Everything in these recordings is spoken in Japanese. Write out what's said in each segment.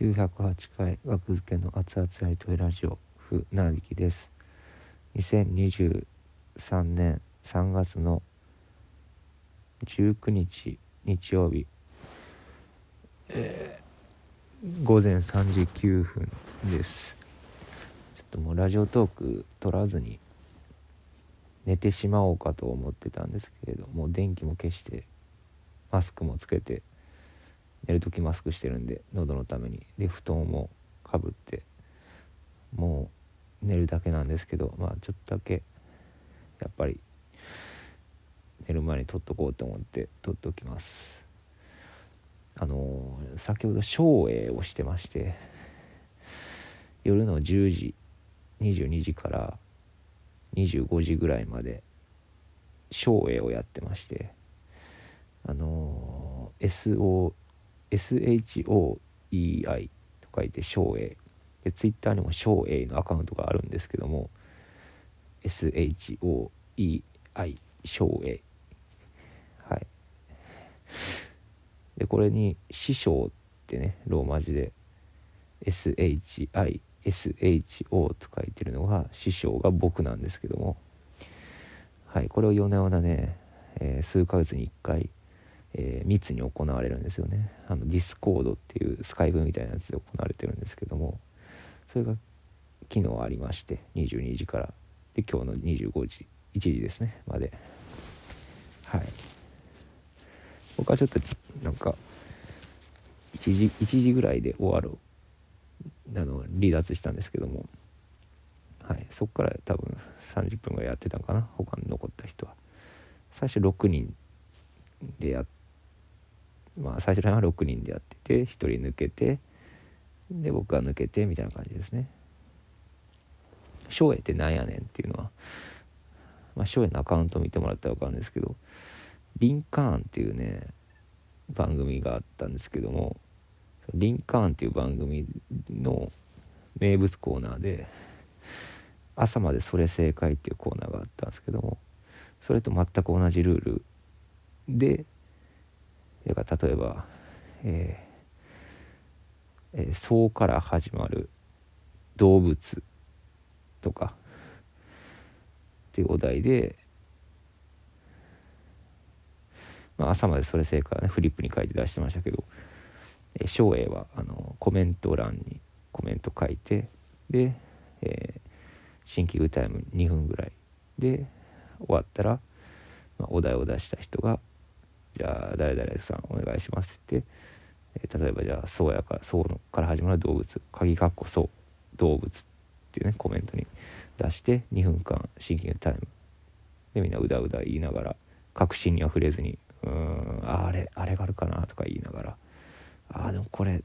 908回学付けの熱々やりとりラジオふなびきです。2023年3月の19日日曜日、えー、午前3時9分です。ちょっともうラジオトーク取らずに寝てしまおうかと思ってたんですけれども電気も消してマスクもつけて寝る時マスクしてるんで喉のために。で布団もかぶってもう寝るだけなんですけどまあちょっとだけやっぱり寝る前に撮っとこうと思って撮っておきます。あのー、先ほど照英をしてまして夜の10時22時から25時ぐらいまで照英をやってましてあのー、SO SHOEI と書いて照英。でツイッターにも照英のアカウントがあるんですけども SHOEI 照英。はい。でこれに師匠ってねローマ字で SHISHO と書いてるのが師匠が僕なんですけども。はいこれを夜な夜なね、えー、数ヶ月に1回えー、密に行われるんですよね。あのディスコードっていうスカイプみたいなやつで行われてるんですけどもそれが昨日ありまして22時からで今日の25時1時ですねまで。はい。僕はちょっとなんか1時 ,1 時ぐらいで終わるあの離脱したんですけどもはい。そこから多分30分ぐらいやってたのかな他に残った人は。最初6人でやっまあ最初の辺は6人でやってて1人抜けてで僕が抜けてみたいな感じですね。翔英ってなんやねんっていうのはまあ翔英のアカウント見てもらったら分かるんですけどリンカーンっていうね番組があったんですけどもリンカーンっていう番組の名物コーナーで朝までそれ正解っていうコーナーがあったんですけどもそれと全く同じルールでだから例えば、えーえー、そうから始まる動物とかっていうお題で、まあ、朝までそれ正解はねフリップに書いて出してましたけど照英はあのコメント欄にコメント書いてで、えー、シンキングタイム2分ぐらいで終わったら、まあ、お題を出した人がじゃあ誰々さんお願いしますって、えー、例えばじゃあそうやからそうから始まる動物鍵括弧そう動物っていうねコメントに出して2分間シンキングタイム。でみんなうだうだ言いながら確信には触れずに「うんあれあれがあるかな」とか言いながら「ああでもこれ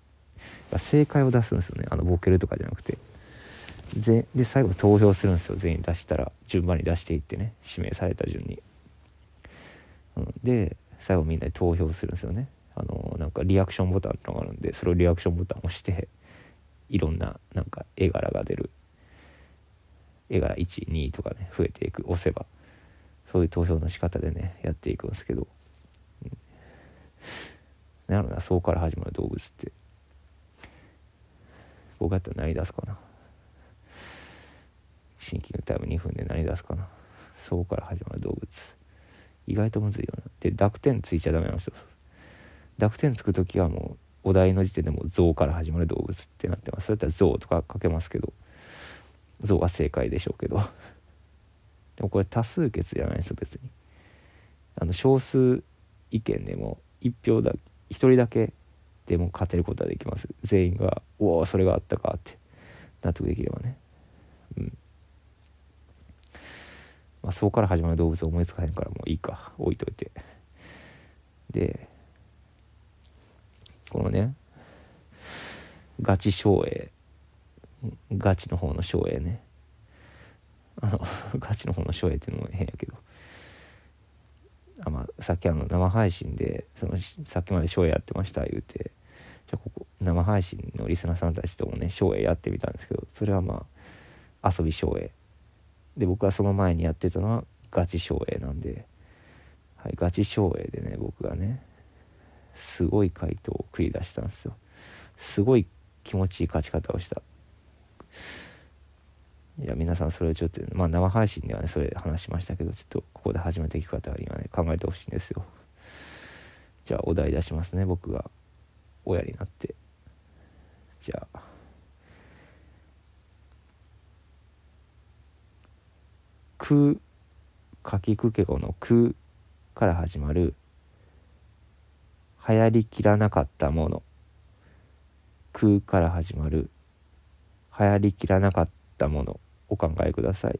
正解を出すんですよね。あのボケるとかじゃなくて。で最後投票するんですよ。全員出したら順番に出していってね指名された順に。うん、で最後みんなで投票するんですよね。あのなんかリアクションボタンってのがあるんでそれをリアクションボタンを押していろんななんか絵柄が出る。絵柄12とかね増えていく。押せば。そういう投票の仕方でねやっていくんですけど、うん、なるなそうから始まる動物って。僕だったら何出すかな。シンキングタイム2分で何出すかな。そうから始まる動物。意外とむずいよな。で濁点ついちゃダメなんですよ。濁点つく時はもうお題の時点でも象から始まる動物ってなってます。それだったら象とか書けますけど象は正解でしょうけど。でもこれ多数決じゃないです別に。あの少数意見でも1票だ1人だけでも勝てることはできます。全員が「おおそれがあったか」って納得できればね。うん。まあ、そこから始まる動物思いつかへんからもういいか。置いといて。でこのねガチ照英ガチの方の照英ね。あの ガチの方の照英っていうのも変やけど。あ、まあ、さっきあの生配信でそのさっきまで照英やってました言うて。じゃあここ生配信のリスナーさんたちともね照英やってみたんですけどそれはまあ遊び照英で僕はその前にやってたのはガチ照英なんで、はい、ガチ照英でね僕がねすごい回答を繰り出したんですよ。すごい気持ちいい勝ち方をした。いや皆さんそれをちょっとまあ生配信ではねそれ話しましたけどちょっとここで初めて聞く方は今ね考えてほしいんですよ。じゃあお題出しますね僕が。親になって。じゃあ「く」かきくけこの「く」から始まる流行りきらなかったもの「く」から始まる流行りきらなかったもの。お考えください。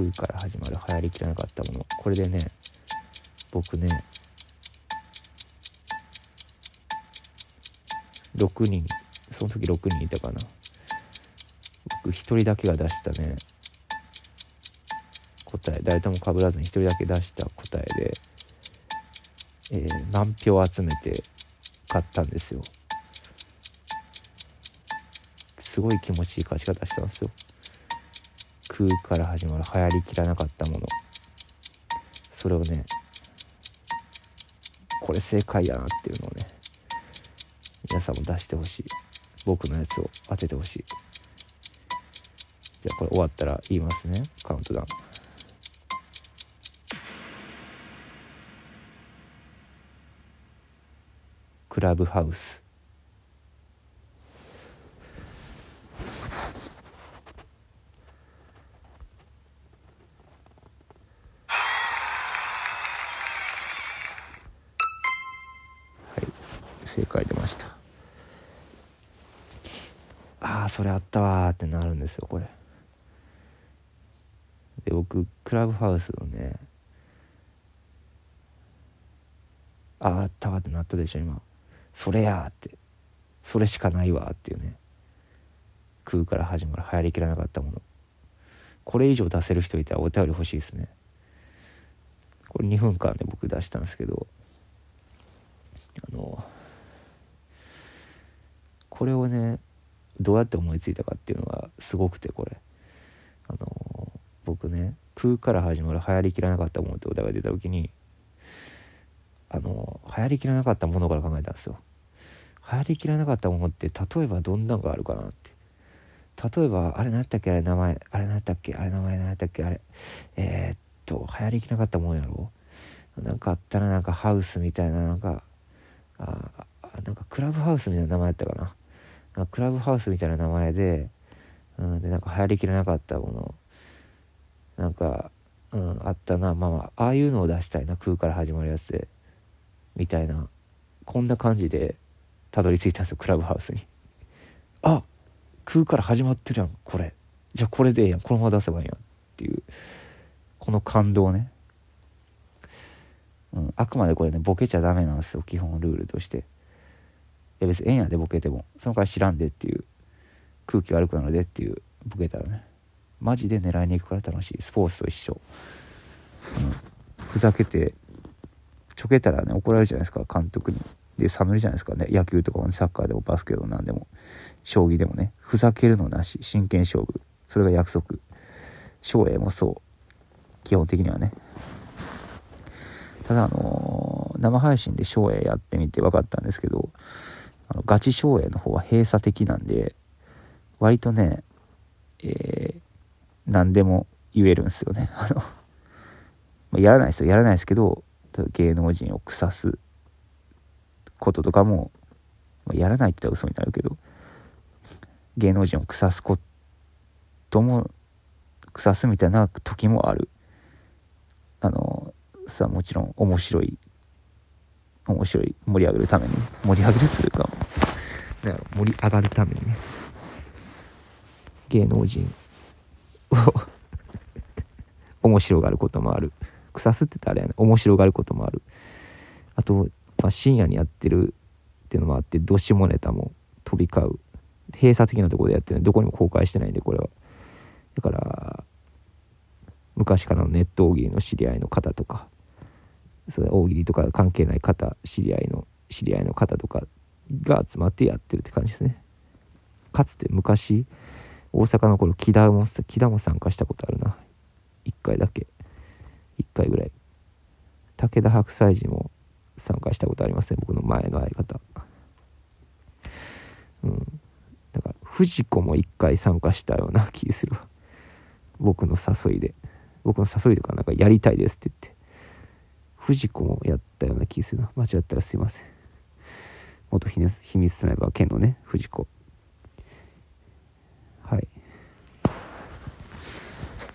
空」から始まる流行りきらなかったもの。これでね僕ね6人その時6人いたかな。僕1人だけが出したね答え。誰ともかぶらずに1人だけ出した答えで、えー、何票集めて買ったんですよ。すごい気持ちいい勝ち方したんですよ。空から始まる流行りきらなかったもの。それをねこれ正解やなっていうのをね皆さんも出してほしい。僕のやつを当ててほしい。じゃあこれ終わったら言いますね。カウントダウン。クラブハウス。ああそれあったわってなるんですよこれ。で僕クラブハウスのねあああったわってなったでしょ今。それやって。それしかないわっていうね。空から始まる。流行りきらなかったもの。これ以上出せる人いたらお便り欲しいですね。これ2分間で僕出したんですけど。あのこれをねどうやって思いついたかっていうのがすごくてこれ。あの僕ね「空」から始まる流行りきらなかったものって歌が出た時にあの流行りきらなかったものから考えたんですよ。流行りきらなかったものって例えばどんなのがあるかなって。例えばあれ何やったっけあれ名前あれ何やったっけあれ名前何やったっけあれえー、っと流行りきらなかったもんやろ。なんかあったらなんかハウスみたいななんかあなんかクラブハウスみたいな名前やったかな。クラブハウスみたいな名前で,、うん、でなんか流行りきれなかったものなんか、うん、あったな。まあまあああいうのを出したいな。空から始まるやつで。みたいな。こんな感じでたどり着いたんですよ。クラブハウスに。あ空から始まってるやんこれ。じゃあこれでええやん。このまま出せばいいやん。っていう。この感動ね。うん、あくまでこれねボケちゃダメなんですよ。基本ルールとして。や別にええんやでボケても。その代わり知らんでっていう。空気悪くなるでっていうボケたらね。マジで狙いに行くから楽しい。スポーツと一緒、うん、ふざけてちょけたらね怒られるじゃないですか監督に。で冷めるじゃないですかね。野球とかも、ね、サッカーでもバスケでも何でも。将棋でもね。ふざけるのなし。真剣勝負。それが約束。翔英もそう。基本的にはね。ただあのー、生配信で翔英やってみて分かったんですけどあのガチ省営の方は閉鎖的なんで割とね、えー、何でも言えるんですよね。あの、まあ、やらないですよ。やらないですけど芸能人を腐すこととかも、まあ、やらないって言ったら嘘になるけど芸能人を腐すことも腐すみたいな時もある。あのさもちろん面白い面白い盛り上げるために。盛り上げるというかか盛り上がるためにね。芸能人を 面白がることもある。腐すってたらあれやね。面白がることもある。あと、まあ、深夜にやってるっていうのもあってどしもネタも飛び交う。閉鎖的なところでやってるどこにも公開してないんでこれは。だから昔からのネット大喜利の知り合いの方とかそれ大喜利とか関係ない方知り合いの知り合いの方とかが集まってやってるって感じですね。かつて昔大阪の頃木田も木田も参加したことあるな。1回だけ。1回ぐらい。武田白菜寺も参加したことありません僕の前の相方。うん。だから藤子も1回参加したような気するわ。僕の誘いで。僕の誘いとかなんかやりたいですって言って。藤子もやったような気するな。間違ったらすいません。元秘密スナイパー県のね藤子。はい。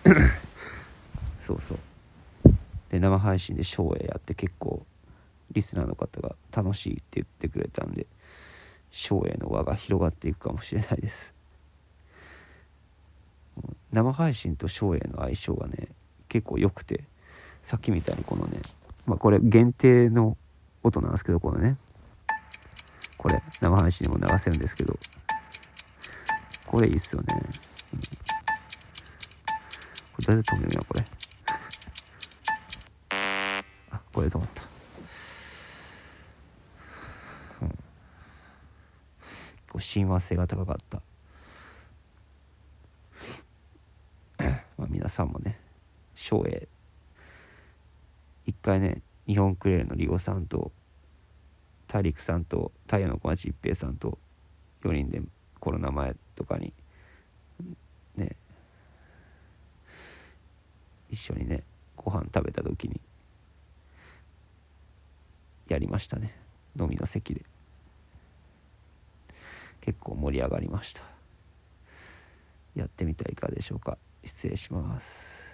そうそう。で生配信でショーやって結構リスナーの方が楽しいって言ってくれたんでショーへの輪が広がっていくかもしれないです。生配信とショーへの相性がね結構良くてさっきみたいにこのねまあこれ限定の音なんですけどこのね。これ生配信でも流せるんですけど。これいいっすよね、うん、これ誰で止めるよこれ？あこれで止まった。うん。こう親和性が高かった。まあ皆さんもね翔英回ね日本クレールのリゴさんと大陸さんと太陽の小町一平さんと4人でコロナ前とかにね一緒にねご飯食べた時にやりましたね。飲みの席で。結構盛り上がりました。やってみたらいかがでしょうか。失礼します。